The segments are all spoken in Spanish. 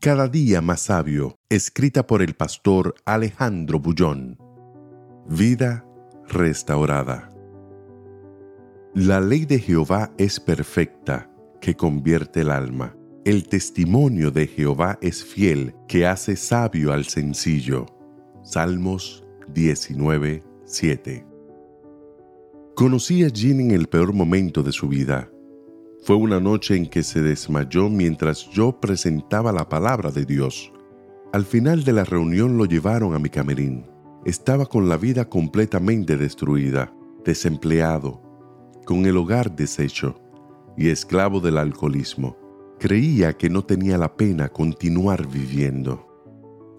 Cada día más sabio, escrita por el pastor Alejandro Bullón. Vida restaurada. La ley de Jehová es perfecta, que convierte el alma. El testimonio de Jehová es fiel, que hace sabio al sencillo. Salmos 19, 7. Conocí a Jean en el peor momento de su vida fue una noche en que se desmayó mientras yo presentaba la palabra de Dios. Al final de la reunión lo llevaron a mi camerín. Estaba con la vida completamente destruida, desempleado, con el hogar deshecho y esclavo del alcoholismo. Creía que no tenía la pena continuar viviendo.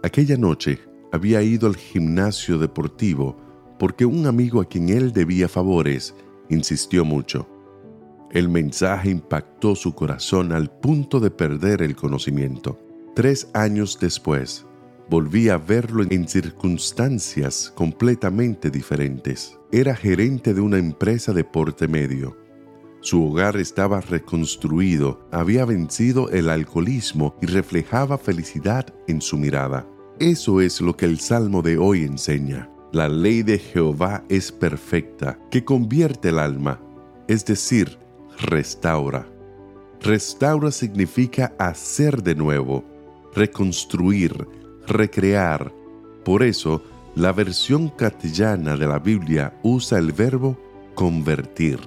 Aquella noche había ido al gimnasio deportivo porque un amigo a quien él debía favores insistió mucho. El mensaje impactó su corazón al punto de perder el conocimiento. Tres años después, volví a verlo en circunstancias completamente diferentes. Era gerente de una empresa de porte medio. Su hogar estaba reconstruido, había vencido el alcoholismo y reflejaba felicidad en su mirada. Eso es lo que el Salmo de hoy enseña. La ley de Jehová es perfecta, que convierte el alma, es decir, restaura. Restaura significa hacer de nuevo, reconstruir, recrear. Por eso, la versión castellana de la Biblia usa el verbo convertir.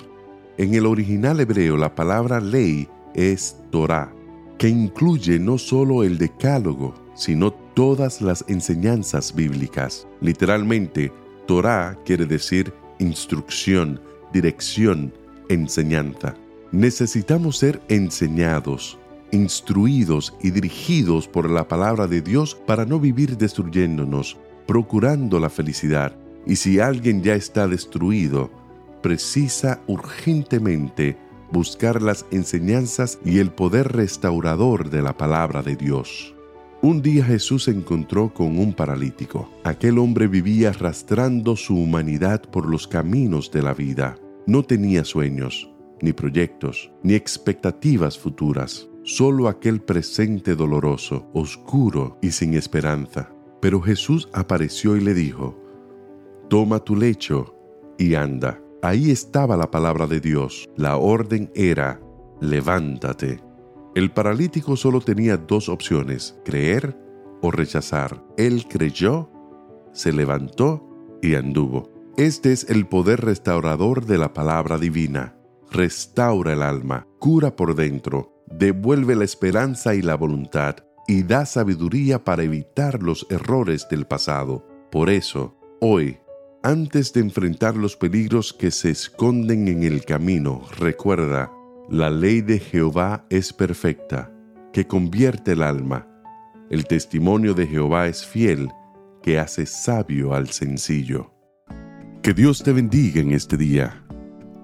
En el original hebreo la palabra ley es Torah, que incluye no solo el decálogo, sino todas las enseñanzas bíblicas. Literalmente, Torah quiere decir instrucción, dirección, enseñanza. Necesitamos ser enseñados, instruidos y dirigidos por la palabra de Dios para no vivir destruyéndonos, procurando la felicidad. Y si alguien ya está destruido, precisa urgentemente buscar las enseñanzas y el poder restaurador de la palabra de Dios. Un día Jesús se encontró con un paralítico. Aquel hombre vivía arrastrando su humanidad por los caminos de la vida. No tenía sueños, ni proyectos, ni expectativas futuras, solo aquel presente doloroso, oscuro y sin esperanza. Pero Jesús apareció y le dijo, Toma tu lecho y anda. Ahí estaba la palabra de Dios. La orden era, levántate. El paralítico solo tenía dos opciones, creer o rechazar. Él creyó, se levantó y anduvo. Este es el poder restaurador de la palabra divina. Restaura el alma, cura por dentro, devuelve la esperanza y la voluntad y da sabiduría para evitar los errores del pasado. Por eso, hoy, antes de enfrentar los peligros que se esconden en el camino, recuerda, la ley de Jehová es perfecta, que convierte el alma. El testimonio de Jehová es fiel, que hace sabio al sencillo. Que Dios te bendiga en este día.